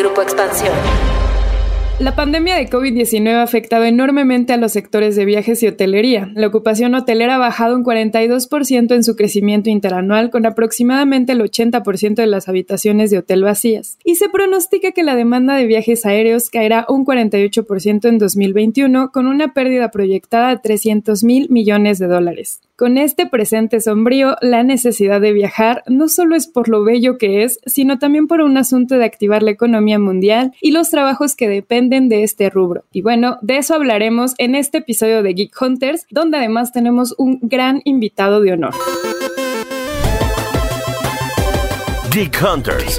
Grupo Expansión. La pandemia de COVID-19 ha afectado enormemente a los sectores de viajes y hotelería. La ocupación hotelera ha bajado un 42% en su crecimiento interanual, con aproximadamente el 80% de las habitaciones de hotel vacías. Y se pronostica que la demanda de viajes aéreos caerá un 48% en 2021, con una pérdida proyectada de 300 mil millones de dólares. Con este presente sombrío, la necesidad de viajar no solo es por lo bello que es, sino también por un asunto de activar la economía mundial y los trabajos que dependen de este rubro. Y bueno, de eso hablaremos en este episodio de Geek Hunters, donde además tenemos un gran invitado de honor. Geek Hunters.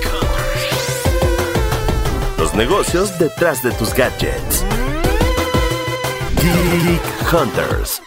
Los negocios detrás de tus gadgets. Geek Hunters.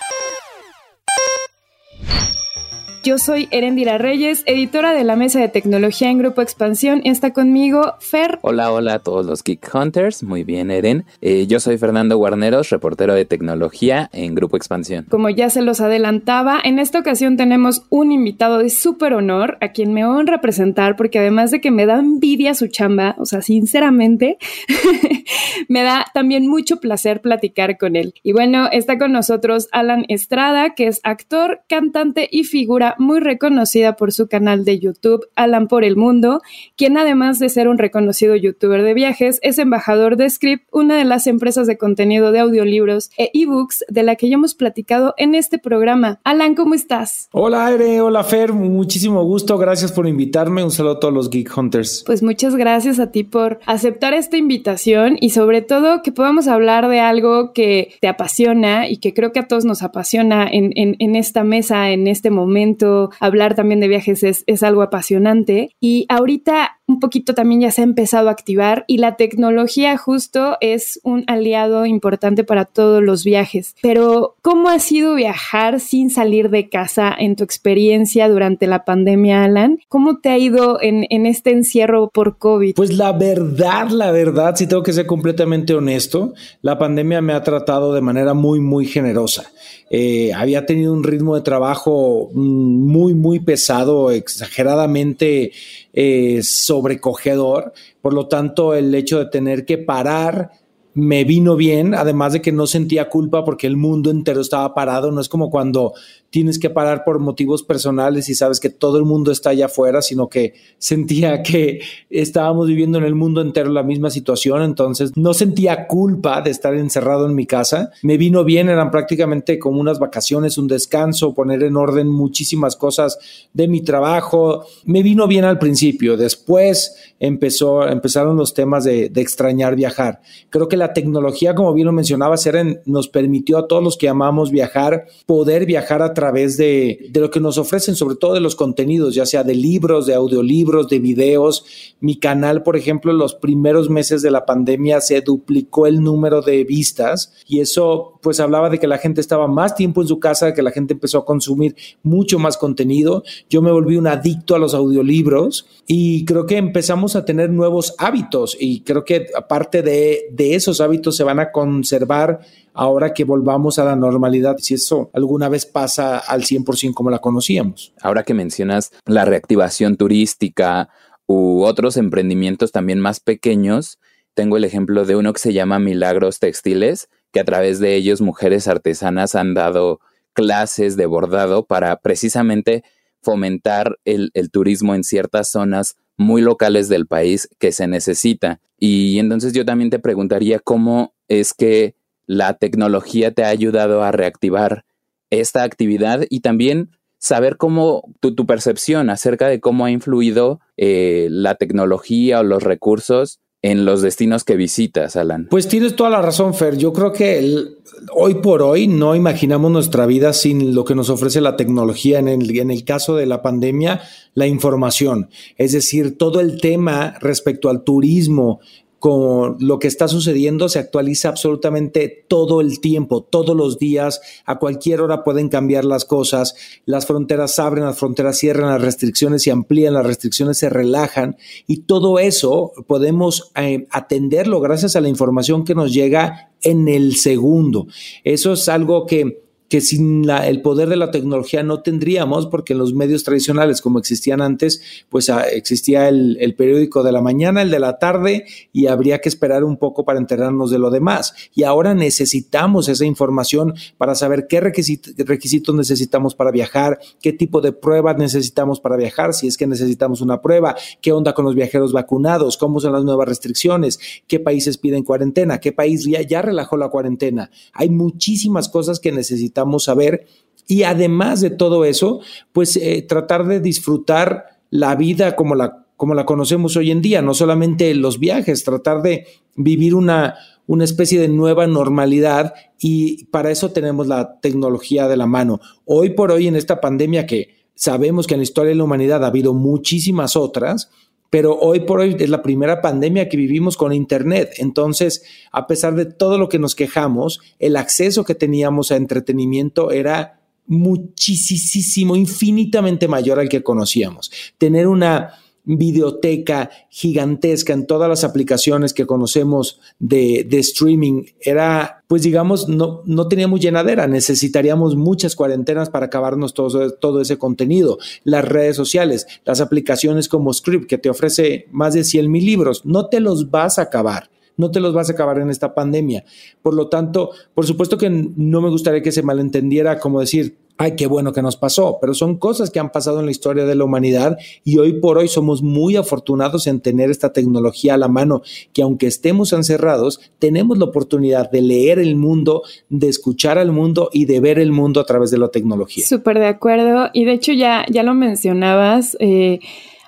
Yo soy Erendira Reyes, editora de la mesa de tecnología en Grupo Expansión. Está conmigo Fer. Hola, hola a todos los Geek Hunters. Muy bien, Eren. Eh, yo soy Fernando Guarneros, reportero de tecnología en Grupo Expansión. Como ya se los adelantaba, en esta ocasión tenemos un invitado de súper honor a quien me honra presentar porque además de que me da envidia su chamba, o sea, sinceramente, me da también mucho placer platicar con él. Y bueno, está con nosotros Alan Estrada, que es actor, cantante y figura muy reconocida por su canal de YouTube Alan por el Mundo, quien además de ser un reconocido youtuber de viajes, es embajador de Script, una de las empresas de contenido de audiolibros e ebooks de la que ya hemos platicado en este programa. Alan, ¿cómo estás? Hola, Aire, hola, Fer, muchísimo gusto, gracias por invitarme, un saludo a todos los Geek Hunters. Pues muchas gracias a ti por aceptar esta invitación y sobre todo que podamos hablar de algo que te apasiona y que creo que a todos nos apasiona en, en esta mesa, en este momento hablar también de viajes es, es algo apasionante. Y ahorita un poquito también ya se ha empezado a activar y la tecnología justo es un aliado importante para todos los viajes. Pero, ¿cómo ha sido viajar sin salir de casa en tu experiencia durante la pandemia, Alan? ¿Cómo te ha ido en, en este encierro por COVID? Pues la verdad, la verdad, si tengo que ser completamente honesto, la pandemia me ha tratado de manera muy, muy generosa. Eh, había tenido un ritmo de trabajo mm, muy, muy pesado, exageradamente eh, sobrecogedor. Por lo tanto, el hecho de tener que parar me vino bien, además de que no sentía culpa porque el mundo entero estaba parado. No es como cuando tienes que parar por motivos personales y sabes que todo el mundo está allá afuera, sino que sentía que estábamos viviendo en el mundo entero la misma situación, entonces no sentía culpa de estar encerrado en mi casa. Me vino bien, eran prácticamente como unas vacaciones, un descanso, poner en orden muchísimas cosas de mi trabajo. Me vino bien al principio, después empezó, empezaron los temas de, de extrañar viajar. Creo que la tecnología, como bien lo mencionaba, Seren, nos permitió a todos los que amamos viajar poder viajar a través través de, de, lo que nos ofrecen, sobre todo de los contenidos, ya sea de libros, de audiolibros, de videos. Mi canal, por ejemplo, en los primeros meses de la pandemia se duplicó el número de vistas y eso pues hablaba de que la gente estaba más tiempo en su casa, que la gente empezó a consumir mucho más contenido. Yo me volví un adicto a los audiolibros y creo que empezamos a tener nuevos hábitos y creo que aparte de, de esos hábitos se van a conservar ahora que volvamos a la normalidad, si eso alguna vez pasa al 100% como la conocíamos. Ahora que mencionas la reactivación turística u otros emprendimientos también más pequeños, tengo el ejemplo de uno que se llama Milagros Textiles, que a través de ellos mujeres artesanas han dado clases de bordado para precisamente fomentar el, turismo en ciertas zonas muy locales del país que se necesita. Y entonces yo también te preguntaría cómo es que la tecnología te ha ayudado a reactivar esta actividad y también saber cómo tu, tu percepción acerca de cómo ha influido eh, la tecnología o los recursos en los destinos que visitas, Alan. Pues tienes toda la razón, Fer. Yo creo que hoy por hoy no imaginamos nuestra vida sin lo que nos ofrece la tecnología. En el, en el caso de la pandemia, la información. Es decir, todo el tema respecto al turismo, con lo que está sucediendo se actualiza absolutamente todo el tiempo, todos los días, a cualquier hora pueden cambiar las cosas, las fronteras abren, las fronteras cierran, las restricciones se amplían, las restricciones se relajan y todo eso podemos eh, atenderlo gracias a la información que nos llega en el segundo. Eso es algo que que sin la, el poder de la tecnología no tendríamos, porque en los medios tradicionales, como existían antes, pues ah, existía el, el, periódico de la mañana, el de la tarde, y habría que esperar un poco para enterarnos de lo demás. Y ahora necesitamos esa información para saber qué requisitos necesitamos para viajar, qué tipo de pruebas necesitamos para viajar, si es que necesitamos una prueba, qué onda con los viajeros vacunados, cómo son las nuevas restricciones, qué países piden cuarentena, qué país ya, ya relajó la cuarentena. Hay muchísimas cosas que necesitamos necesitamos saber. Y además de todo eso, pues eh, tratar de disfrutar la vida como la, como la conocemos hoy en día, no solamente los viajes, tratar de vivir una, una especie de nueva normalidad y para eso tenemos la tecnología de la mano. Hoy por hoy en esta pandemia que sabemos que en la historia de la humanidad ha habido muchísimas otras, pero hoy por hoy es la primera pandemia que vivimos con Internet. Entonces, a pesar de todo lo que nos quejamos, el acceso que teníamos a entretenimiento era muchísimo, infinitamente mayor al que conocíamos. Tener una videoteca gigantesca en todas las aplicaciones que conocemos de, de, streaming era, pues digamos, no, no teníamos llenadera, necesitaríamos muchas cuarentenas para acabarnos todo, todo ese contenido. Las redes sociales, las aplicaciones como Script, que te ofrece más de 100 mil libros, no te los vas a acabar no te los vas a acabar en esta pandemia. Por lo tanto, por supuesto que no me gustaría que se malentendiera como decir, ay, qué bueno que nos pasó, pero son cosas que han pasado en la historia de la humanidad y hoy por hoy somos muy afortunados en tener esta tecnología a la mano, que aunque estemos encerrados, tenemos la oportunidad de leer el mundo, de escuchar al mundo y de ver el mundo a través de la tecnología. Súper de acuerdo y de hecho ya, ya lo mencionabas. Eh,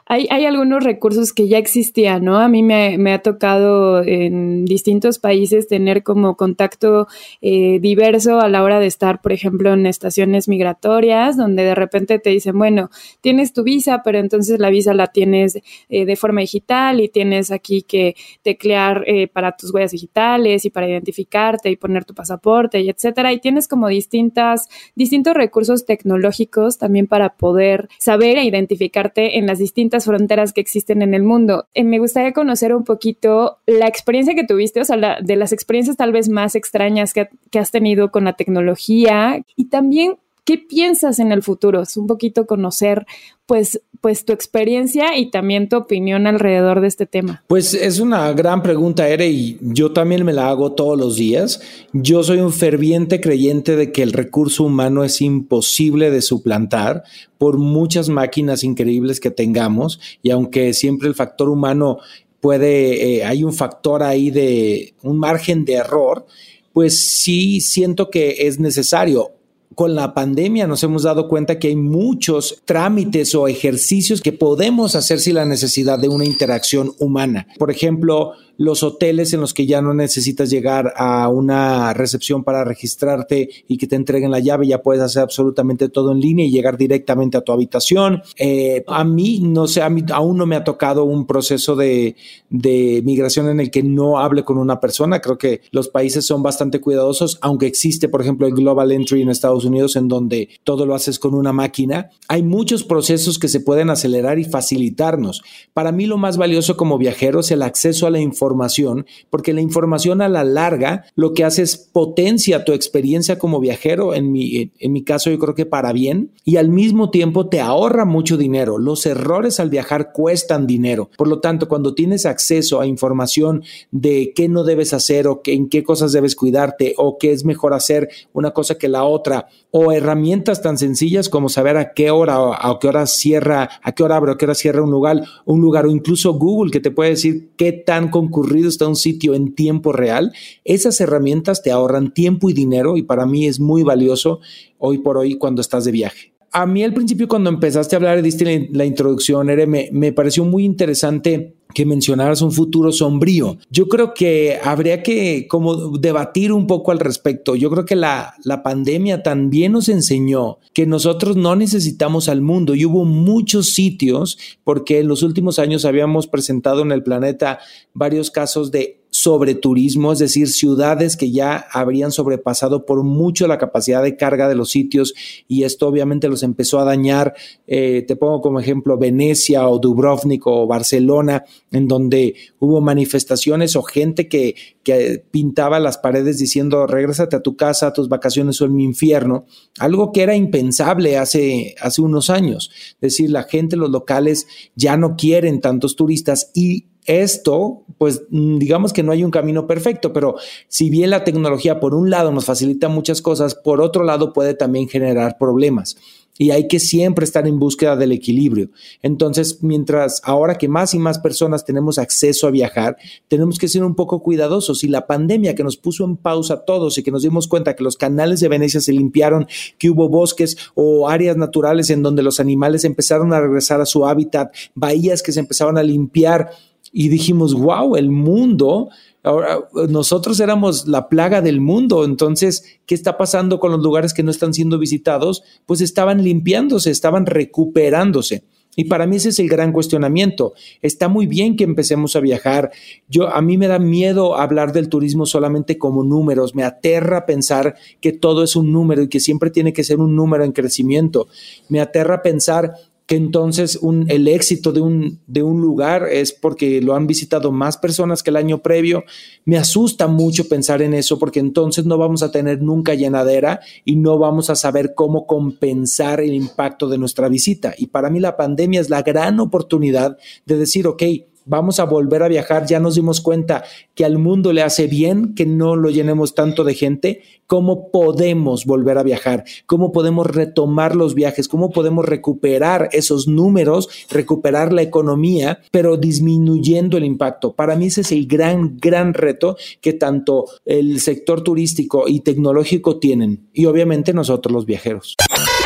hay, hay, algunos recursos que ya existían, ¿no? A mí me, ha tocado en distintos países tener como contacto eh, diverso a la hora de estar, por ejemplo, en estaciones migratorias, donde de repente te dicen, bueno, tienes tu visa, pero entonces la visa la tienes eh, de forma digital y tienes aquí que teclear eh, para tus huellas digitales y para identificarte y poner tu pasaporte y etcétera. Y tienes como distintas, distintos recursos tecnológicos también para poder saber e identificarte en las distintas fronteras que existen en el mundo. Eh, me gustaría conocer un poquito la experiencia que tuviste, o sea, de las experiencias tal vez más extrañas que has tenido con la tecnología y también ¿Qué piensas en el futuro? Es un poquito conocer pues, pues tu experiencia y también tu opinión alrededor de este tema. Pues es una gran pregunta, Ere, y yo también me la hago todos los días. Yo soy un ferviente creyente de que el recurso humano es imposible de suplantar por muchas máquinas increíbles que tengamos y aunque siempre el factor humano puede, eh, hay un factor ahí de un margen de error, pues sí siento que es necesario con la pandemia nos hemos dado cuenta que hay muchos trámites o ejercicios que podemos hacer sin la necesidad de una interacción humana. Por ejemplo, los hoteles en los que ya no necesitas llegar a una recepción para registrarte y que te entreguen la llave, ya puedes hacer absolutamente todo en línea y llegar directamente a tu habitación. Eh, a mí, no sé, a mí aún no me ha tocado un proceso de, de migración en el que no hable con una persona. Creo que los países son bastante cuidadosos, aunque existe, por ejemplo, el Global Entry en Estados Unidos, en donde todo lo haces con una máquina. Hay muchos procesos que se pueden acelerar y facilitarnos. Para mí, lo más valioso como viajero es el acceso a la información información, porque la información a la larga lo que hace es potencia tu experiencia como viajero, en mi, en mi caso yo creo que para bien, y al mismo tiempo te ahorra mucho dinero. Los errores al viajar cuestan dinero. Por lo tanto, cuando tienes acceso a información de qué no debes hacer o que, en qué cosas debes cuidarte o qué es mejor hacer una cosa que la otra, o herramientas tan sencillas como saber a qué hora o a qué hora cierra, a qué hora abre, a qué hora cierra un lugar, un lugar o incluso Google que te puede decir qué tan concurrido está un sitio en tiempo real. Esas herramientas te ahorran tiempo y dinero y para mí es muy valioso hoy por hoy cuando estás de viaje. A mí al principio cuando empezaste a hablar, diste la, la introducción, Ere, me, me pareció muy interesante que mencionaras un futuro sombrío. Yo creo que habría que como debatir un poco al respecto. Yo creo que la, la pandemia también nos enseñó que nosotros no necesitamos al mundo y hubo muchos sitios porque en los últimos años habíamos presentado en el planeta varios casos de sobre turismo, es decir, ciudades que ya habrían sobrepasado por mucho la capacidad de carga de los sitios y esto obviamente los empezó a dañar. Eh, te pongo como ejemplo Venecia o Dubrovnik o Barcelona, en donde hubo manifestaciones o gente que, que pintaba las paredes diciendo regrésate a tu casa, tus vacaciones son mi infierno, algo que era impensable hace, hace unos años. Es decir, la gente, los locales ya no quieren tantos turistas y esto, pues mm, digamos que no hay un camino perfecto, pero si bien la tecnología por un lado nos facilita muchas cosas, por otro lado puede también generar problemas. Y hay que siempre estar en búsqueda del equilibrio. Entonces, mientras ahora que más y más personas tenemos acceso a viajar, tenemos que ser un poco cuidadosos. Y la pandemia que nos puso en pausa a todos y que nos dimos cuenta que los canales de Venecia se limpiaron, que hubo bosques o áreas naturales en donde los animales empezaron a regresar a su hábitat, bahías que se empezaron a limpiar, y dijimos, wow, el mundo, ahora nosotros éramos la plaga del mundo, entonces, ¿qué está pasando con los lugares que no están siendo visitados? Pues estaban limpiándose, estaban recuperándose. Y para mí ese es el gran cuestionamiento. Está muy bien que empecemos a viajar. Yo a mí me da miedo hablar del turismo solamente como números. Me aterra pensar que todo es un número y que siempre tiene que ser un número en crecimiento. Me aterra pensar que entonces un, el éxito de un, de un lugar es porque lo han visitado más personas que el año previo. Me asusta mucho pensar en eso porque entonces no vamos a tener nunca llenadera y no vamos a saber cómo compensar el impacto de nuestra visita. Y para mí la pandemia es la gran oportunidad de decir, ok, vamos a volver a viajar, ya nos dimos cuenta que al mundo le hace bien que no lo llenemos tanto de gente, ¿cómo podemos volver a viajar? ¿Cómo podemos retomar los viajes? ¿Cómo podemos recuperar esos números, recuperar la economía, pero disminuyendo el impacto? Para mí ese es el gran, gran reto que tanto el sector turístico y tecnológico tienen y obviamente nosotros los viajeros.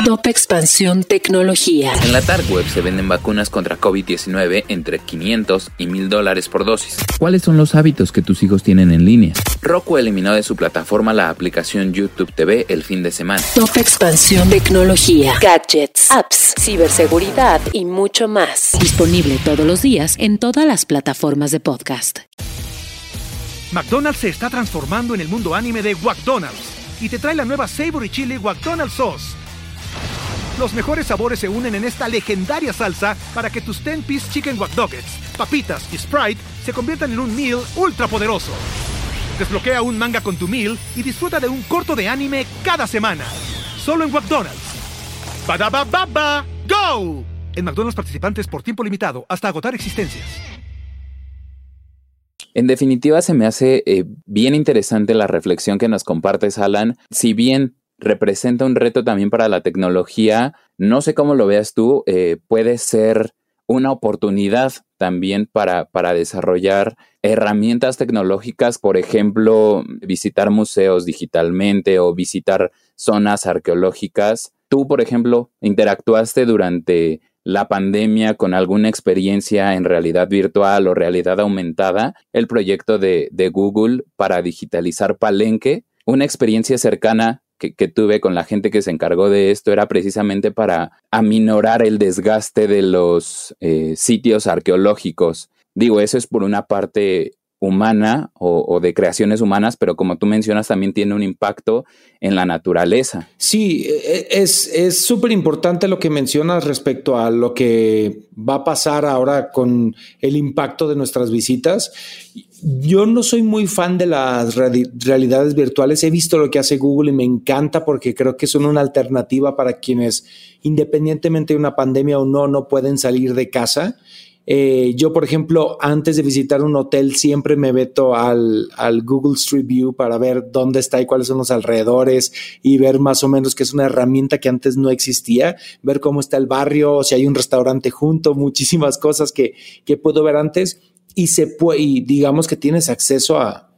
Top Expansión Tecnología. En la Dark Web se venden vacunas contra COVID-19 entre 500 y 1000 dólares por dosis. ¿Cuáles son los hábitos que tus hijos tienen en línea? Roku eliminó de su plataforma la aplicación YouTube TV el fin de semana. Top Expansión Tecnología. Gadgets, apps, ciberseguridad y mucho más. Disponible todos los días en todas las plataformas de podcast. McDonald's se está transformando en el mundo anime de McDonald's y te trae la nueva Savory Chili McDonald's Sauce. Los mejores sabores se unen en esta legendaria salsa para que tus 10-piece chicken wack doggets, papitas y Sprite se conviertan en un meal ultra poderoso. Desbloquea un manga con tu meal y disfruta de un corto de anime cada semana. Solo en McDonald's. Baba, go. En McDonald's participantes por tiempo limitado hasta agotar existencias. En definitiva, se me hace eh, bien interesante la reflexión que nos compartes, Alan. Si bien representa un reto también para la tecnología. No sé cómo lo veas tú, eh, puede ser una oportunidad también para, para desarrollar herramientas tecnológicas, por ejemplo, visitar museos digitalmente o visitar zonas arqueológicas. Tú, por ejemplo, interactuaste durante la pandemia con alguna experiencia en realidad virtual o realidad aumentada, el proyecto de, de Google para digitalizar Palenque, una experiencia cercana que, tuve con la gente que se encargó de esto era precisamente para aminorar el desgaste de los eh, sitios arqueológicos. Digo, eso es por una parte humana o, de creaciones humanas, pero como tú mencionas, también tiene un impacto en la naturaleza. Sí, e, e, es súper importante lo que mencionas respecto a lo que va a pasar ahora con el impacto de nuestras visitas. Yo no soy muy fan de las realidades virtuales. He visto lo que hace Google y me encanta porque creo que son una alternativa para quienes, independientemente de una pandemia o no, no pueden salir de casa eh, yo, por ejemplo, antes de visitar un hotel, siempre me meto al, Google Street View para ver dónde está y cuáles son los alrededores y ver más o menos que es una herramienta que antes no existía, ver cómo está el barrio, si hay un restaurante junto, muchísimas cosas que, puedo ver antes y se puede, digamos que tienes acceso a,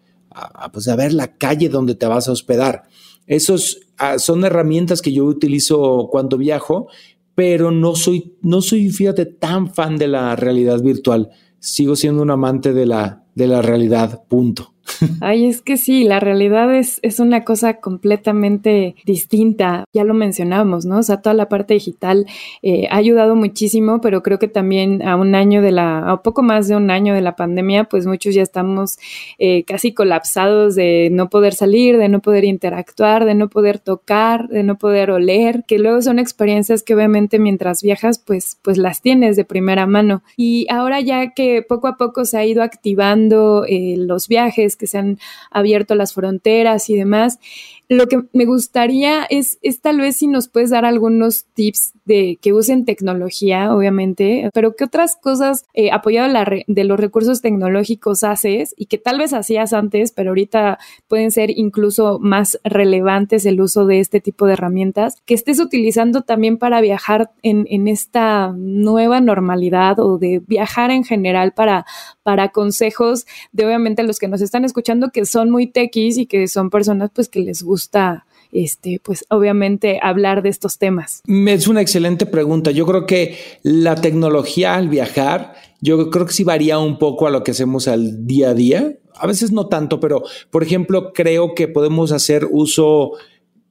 pues a ver la calle donde te vas a hospedar. Esos ah, son herramientas que yo utilizo cuando viajo pero no soy, no soy, fíjate, tan fan de la realidad virtual. Sigo siendo un amante de la, de la realidad, punto. Ay, es que sí, la realidad es, es una cosa completamente distinta. Ya lo mencionamos, ¿no? O sea, toda la parte digital eh, ha ayudado muchísimo, pero creo que también a un año de la, a poco más de un año de la pandemia, pues muchos ya estamos eh, casi colapsados de no poder salir, de no poder interactuar, de no poder tocar, de no poder oler, que luego son experiencias que obviamente mientras viajas, pues, pues las tienes de primera mano. Y ahora ya que poco a poco se ha ido activando eh, los viajes, que se han abierto las fronteras y demás. Lo que me gustaría es, es tal vez si nos puedes dar algunos tips de que usen tecnología, obviamente, pero qué otras cosas eh, apoyado de los recursos tecnológicos haces y que tal vez hacías antes, pero ahorita pueden ser incluso más relevantes el uso de este tipo de herramientas, que estés utilizando también para viajar en, esta nueva normalidad o de viajar en general para, para consejos de obviamente los que nos están escuchando que son muy techis y que son personas pues que les gusta este, pues obviamente hablar de estos temas? Es una excelente pregunta. Yo creo que la tecnología al viajar, yo creo que sí varía un poco a lo que hacemos al día a día. A veces no tanto, pero por ejemplo, creo que podemos hacer uso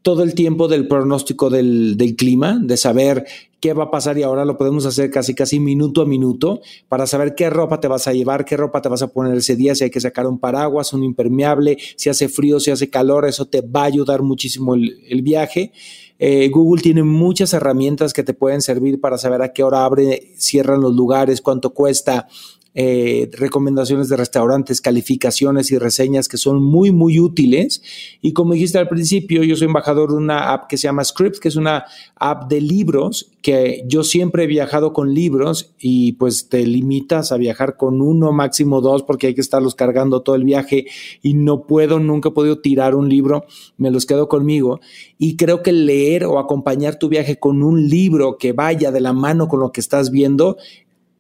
todo el tiempo del pronóstico del, del, clima, de saber qué va a pasar y ahora lo podemos hacer casi casi minuto a minuto para saber qué ropa te vas a llevar, qué ropa te vas a poner ese día, si hay que sacar un paraguas, un impermeable, si hace frío, si hace calor, eso te va a ayudar muchísimo el, viaje. Eh, Google tiene muchas herramientas que te pueden servir para saber a qué hora abre, cierran los lugares, cuánto cuesta, eh, recomendaciones de restaurantes, calificaciones y reseñas que son muy, muy útiles. Y como dijiste al principio, yo soy embajador de una app que se llama Script, que es una app de libros, que yo siempre he viajado con libros y pues te limitas a viajar con uno, máximo dos, porque hay que estarlos cargando todo el viaje y no puedo, nunca he podido tirar un libro, me los quedo conmigo. Y creo que leer o acompañar tu viaje con un libro que vaya de la mano con lo que estás viendo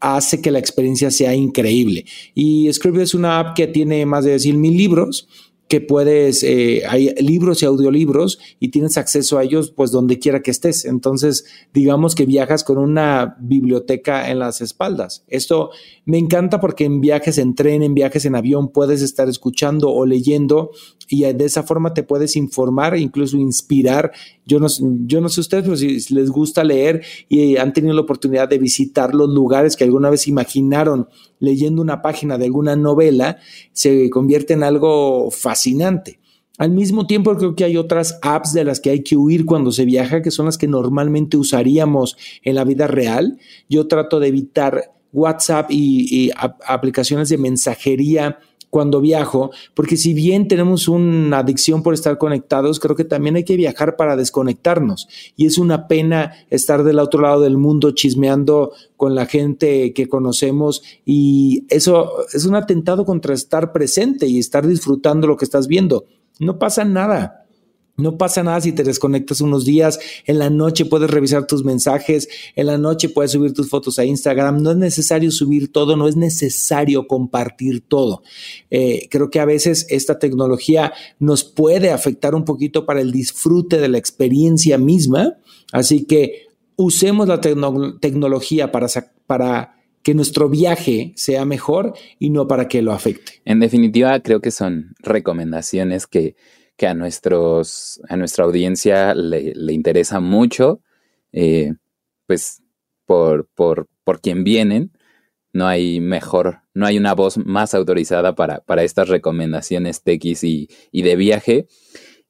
hace que la experiencia sea increíble. Y Script es una app que tiene más de 100 mil libros que puedes, eh, hay libros y audiolibros y tienes acceso a ellos pues donde quiera que estés. Entonces, digamos que viajas con una biblioteca en las espaldas. Esto me encanta porque en viajes en tren, en viajes en avión, puedes estar escuchando o leyendo y de esa forma te puedes informar incluso inspirar. Yo no, yo no sé ustedes, pero si les gusta leer y han tenido la oportunidad de visitar los lugares que alguna vez imaginaron leyendo una página de alguna novela, se convierte en algo fascinante. Al mismo tiempo, creo que hay otras apps de las que hay que huir cuando se viaja, que son las que normalmente usaríamos en la vida real. Yo trato de evitar WhatsApp y, aplicaciones de mensajería cuando viajo, porque si bien tenemos una adicción por estar conectados, creo que también hay que viajar para desconectarnos. Y es una pena estar del otro lado del mundo chismeando con la gente que conocemos y eso es un atentado contra estar presente y estar disfrutando lo que estás viendo. No pasa nada. No pasa nada si te desconectas unos días, en la noche puedes revisar tus mensajes, en la noche puedes subir tus fotos a Instagram, no es necesario subir todo, no es necesario compartir todo. Eh, creo que a veces esta tecnología nos puede afectar un poquito para el disfrute de la experiencia misma, así que usemos la tecnología para, para que nuestro viaje sea mejor y no para que lo afecte. En definitiva, creo que son recomendaciones que que a, nuestros, a nuestra audiencia le, interesa mucho, eh, pues por, por, por quien vienen, no hay mejor, no hay una voz más autorizada para, para estas recomendaciones TX y, y de viaje.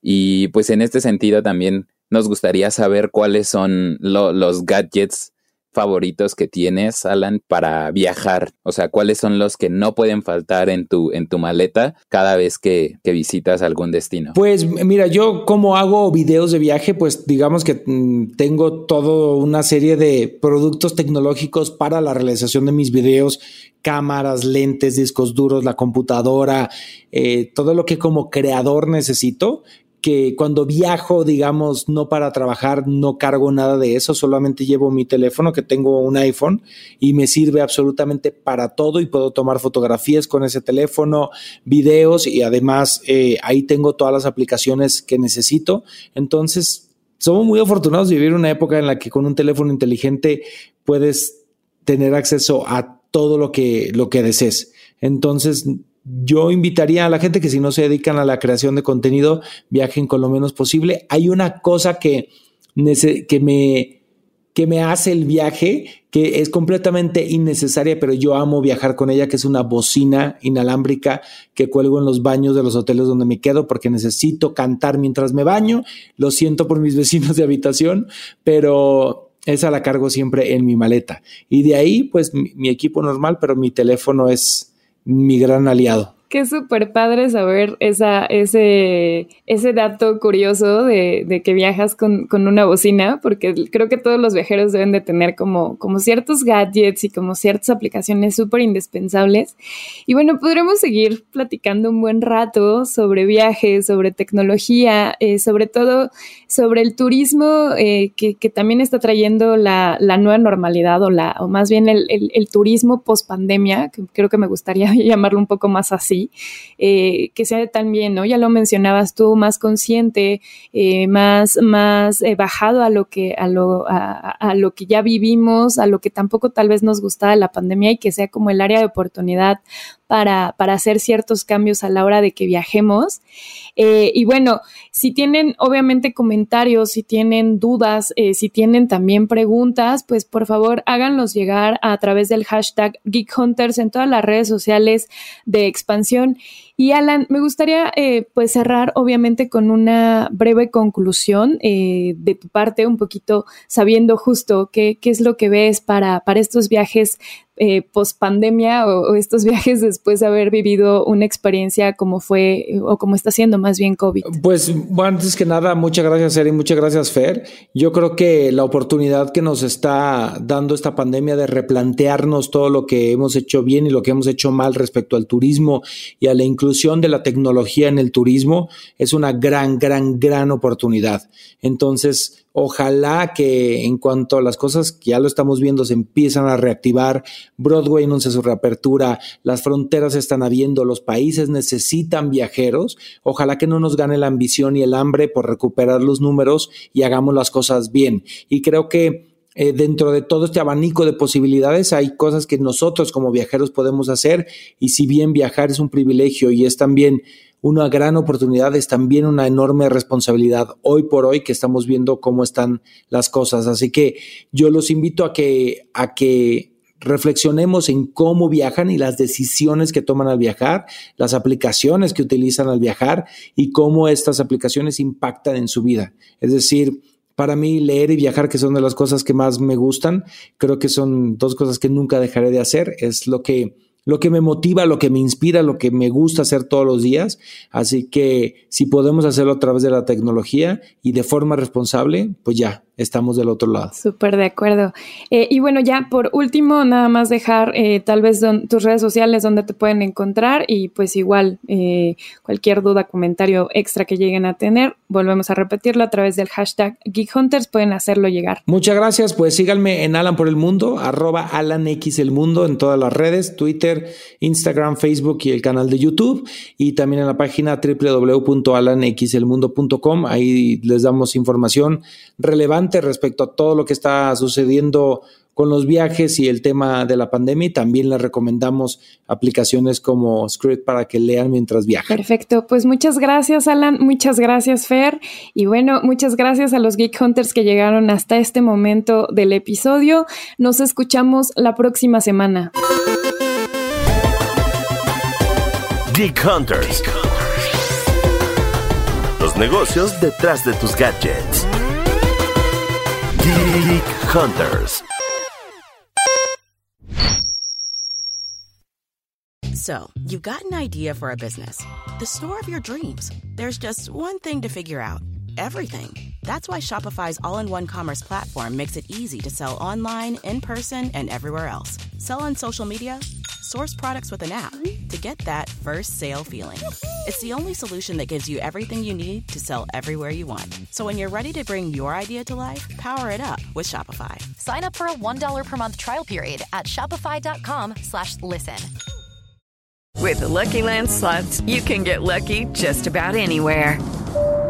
Y pues en este sentido también nos gustaría saber cuáles son los gadgets favoritos que tienes, Alan, para viajar? O sea, ¿cuáles son los que no pueden faltar en tu, en tu maleta cada vez que, visitas algún destino? Pues mira, yo como hago videos de viaje, pues digamos que mm, tengo toda una serie de productos tecnológicos para la realización de mis videos, cámaras, lentes, discos duros, la computadora, eh, todo lo que como creador necesito que cuando viajo, digamos, no para trabajar, no cargo nada de eso, solamente llevo mi teléfono, que tengo un iPhone, y me sirve absolutamente para todo y puedo tomar fotografías con ese teléfono, videos y además eh, ahí tengo todas las aplicaciones que necesito. Entonces, somos muy afortunados de vivir una época en la que con un teléfono inteligente puedes tener acceso a todo lo que, lo que desees. Entonces, yo invitaría a la gente que si no se dedican a la creación de contenido, viajen con lo menos posible. Hay una cosa que, que, me, que me hace el viaje, que es completamente innecesaria, pero yo amo viajar con ella, que es una bocina inalámbrica que cuelgo en los baños de los hoteles donde me quedo porque necesito cantar mientras me baño. Lo siento por mis vecinos de habitación, pero esa la cargo siempre en mi maleta. Y de ahí, pues mi equipo normal, pero mi teléfono es mi gran aliado. Qué súper padre saber esa, ese, ese dato curioso de, de que viajas con, con, una bocina, porque creo que todos los viajeros deben de tener como, como ciertos gadgets y como ciertas aplicaciones súper indispensables. Y bueno, podremos seguir platicando un buen rato sobre viajes, sobre tecnología, eh, sobre todo sobre el turismo eh, que, que, también está trayendo la, la, nueva normalidad o, la, o más bien el, el, el turismo post pandemia, que creo que me gustaría llamarlo un poco más así eh, que sea también, ¿no? Ya lo mencionabas tú, más consciente, eh, más, más eh, bajado a lo que, a lo, a, lo que ya vivimos, a lo que tampoco tal vez nos gustaba la pandemia y que sea como el área de oportunidad para, para hacer ciertos cambios a la hora de que viajemos. Y bueno, si tienen obviamente comentarios, si tienen dudas, si tienen también preguntas, pues por favor háganlos llegar a través del hashtag Geek Hunters en todas las redes sociales de expansión información y Alan, me gustaría eh, pues cerrar obviamente con una breve conclusión de tu parte, un poquito sabiendo justo qué, qué es lo que ves para, para estos viajes eh, post pandemia o, estos viajes después de haber vivido una experiencia como fue o como está siendo más bien COVID? Pues bueno, antes que nada, muchas gracias Eri, muchas gracias Fer. Yo creo que la oportunidad que nos está dando esta pandemia de replantearnos todo lo que hemos hecho bien y lo que hemos hecho mal respecto al turismo y a la inclusión de la tecnología en el turismo es una gran, gran, gran oportunidad. Entonces, Ojalá que en cuanto a las cosas que ya lo estamos viendo se empiezan a reactivar, Broadway anuncia su reapertura, las fronteras están abriendo, los países necesitan viajeros, ojalá que no nos gane la ambición y el hambre por recuperar los números y hagamos las cosas bien. Y creo que eh, dentro de todo este abanico de posibilidades hay cosas que nosotros como viajeros podemos hacer y si bien viajar es un privilegio y es también una gran oportunidad, es también una enorme responsabilidad hoy por hoy que estamos viendo cómo están las cosas. Así que yo los invito a que, a que reflexionemos en cómo viajan y las decisiones que toman al viajar, las aplicaciones que utilizan al viajar y cómo estas aplicaciones impactan en su vida. Es decir, para mí leer y viajar, que son de las cosas que más me gustan, creo que son dos cosas que nunca dejaré de hacer. Es lo que lo que me motiva, lo que me inspira, lo que me gusta hacer todos los días. Así que si podemos hacerlo a través de la tecnología y de forma responsable, pues ya, estamos del otro lado. Súper de acuerdo. Eh, y bueno, ya por último, nada más dejar eh, tal vez tus redes sociales donde te pueden encontrar y pues igual eh, cualquier duda, comentario extra que lleguen a tener, volvemos a repetirlo a través del hashtag Geek Hunters, pueden hacerlo llegar. Muchas gracias, pues síganme en Alan por el Mundo, arroba Alan X el Mundo en todas las redes, Twitter, Instagram, Facebook y el canal de YouTube y también en la página www.alanxelmundo.com, ahí les damos información relevante respecto a todo lo que está sucediendo con los viajes y el tema de la pandemia. Y también les recomendamos aplicaciones como Script para que lean mientras viajan. Perfecto, pues muchas gracias Alan, muchas gracias Fer y bueno, muchas gracias a los Geek Hunters que llegaron hasta este momento del episodio. Nos escuchamos la próxima semana. Geek Hunters. Los negocios detrás de tus gadgets. Geek Hunters. So, you've got an idea for a business, the store of your dreams. There's just one thing to figure out everything. That's why Shopify's all in one commerce platform makes it easy to sell online, in person, and everywhere else. Sell on social media, source products with an app to get that first sale feeling. It's the only solution that gives you everything you need to sell everywhere you want. So when you're ready to bring your idea to life, power it up with Shopify. Sign up for a $1 per month trial period at shopify.com slash listen. With the Lucky Land slots, you can get lucky just about anywhere.